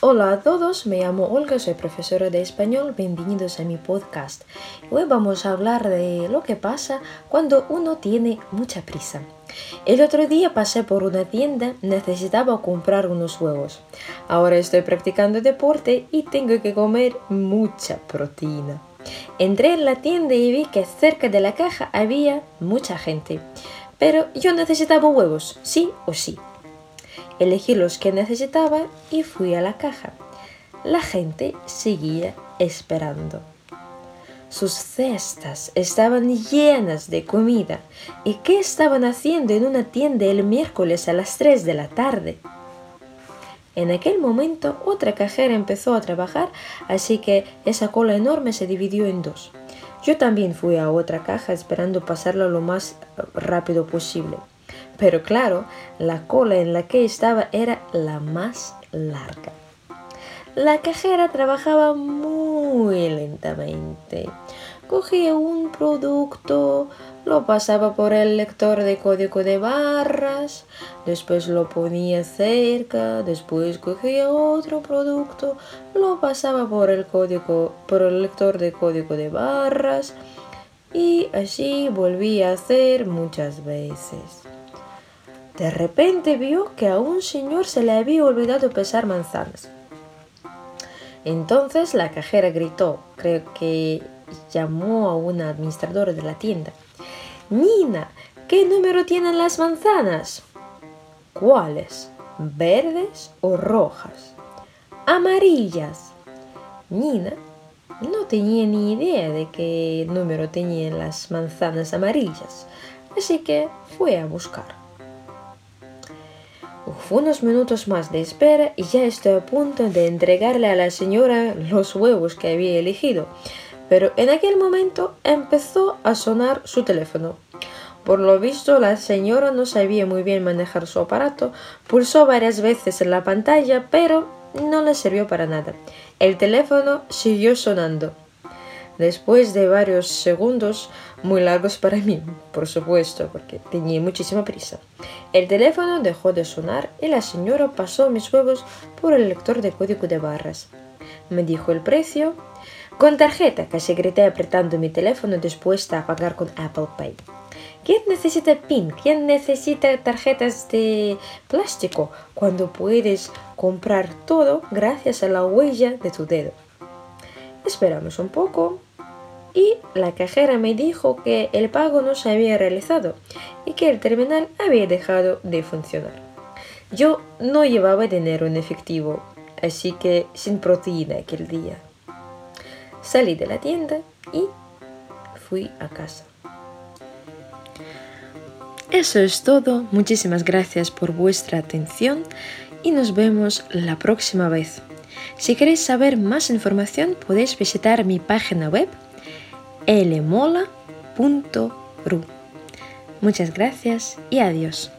Hola a todos, me llamo Olga, soy profesora de español, bienvenidos a mi podcast. Hoy vamos a hablar de lo que pasa cuando uno tiene mucha prisa. El otro día pasé por una tienda, necesitaba comprar unos huevos. Ahora estoy practicando deporte y tengo que comer mucha proteína. Entré en la tienda y vi que cerca de la caja había mucha gente. Pero yo necesitaba huevos, sí o sí. Elegí los que necesitaba y fui a la caja. La gente seguía esperando. Sus cestas estaban llenas de comida. ¿Y qué estaban haciendo en una tienda el miércoles a las 3 de la tarde? En aquel momento otra cajera empezó a trabajar, así que esa cola enorme se dividió en dos. Yo también fui a otra caja esperando pasarlo lo más rápido posible. Pero claro, la cola en la que estaba era la más larga. La cajera trabajaba muy lentamente. Cogía un producto, lo pasaba por el lector de código de barras, después lo ponía cerca, después cogía otro producto, lo pasaba por el código, por el lector de código de barras y así volvía a hacer muchas veces. De repente vio que a un señor se le había olvidado pesar manzanas. Entonces la cajera gritó, creo que llamó a una administradora de la tienda. Nina, ¿qué número tienen las manzanas? ¿Cuáles? ¿Verdes o rojas? Amarillas. Nina no tenía ni idea de qué número tenían las manzanas amarillas, así que fue a buscar unos minutos más de espera y ya estoy a punto de entregarle a la señora los huevos que había elegido. Pero en aquel momento empezó a sonar su teléfono. Por lo visto, la señora no sabía muy bien manejar su aparato, pulsó varias veces en la pantalla, pero no le sirvió para nada. El teléfono siguió sonando. Después de varios segundos, muy largos para mí, por supuesto, porque tenía muchísima prisa, el teléfono dejó de sonar y la señora pasó mis huevos por el lector de código de barras. Me dijo el precio. Con tarjeta, casi grité apretando mi teléfono dispuesta a pagar con Apple Pay. ¿Quién necesita PIN? ¿Quién necesita tarjetas de plástico cuando puedes comprar todo gracias a la huella de tu dedo? Esperamos un poco y la cajera me dijo que el pago no se había realizado y que el terminal había dejado de funcionar. Yo no llevaba dinero en efectivo, así que sin proteína aquel día. Salí de la tienda y fui a casa. Eso es todo, muchísimas gracias por vuestra atención y nos vemos la próxima vez. Si queréis saber más información podéis visitar mi página web lmola.ru. Muchas gracias y adiós.